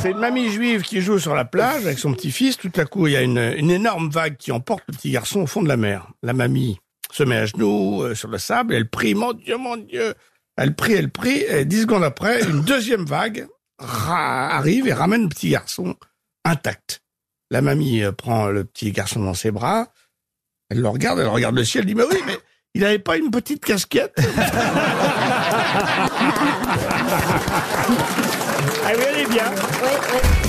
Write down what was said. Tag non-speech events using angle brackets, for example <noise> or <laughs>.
C'est une mamie juive qui joue sur la plage avec son petit-fils. Tout à coup, il y a une, énorme vague qui emporte le petit garçon au fond de la mer. La mamie se met à genoux euh, sur le sable, elle prie, mon Dieu, mon Dieu. Elle prie, elle prie, et dix secondes après, une deuxième vague arrive et ramène le petit garçon intact. La mamie euh, prend le petit garçon dans ses bras, elle le regarde, elle regarde le ciel, elle dit, mais oui, mais il n'avait pas une petite casquette? <laughs> Ah oui, elle est bien. Oui, oui.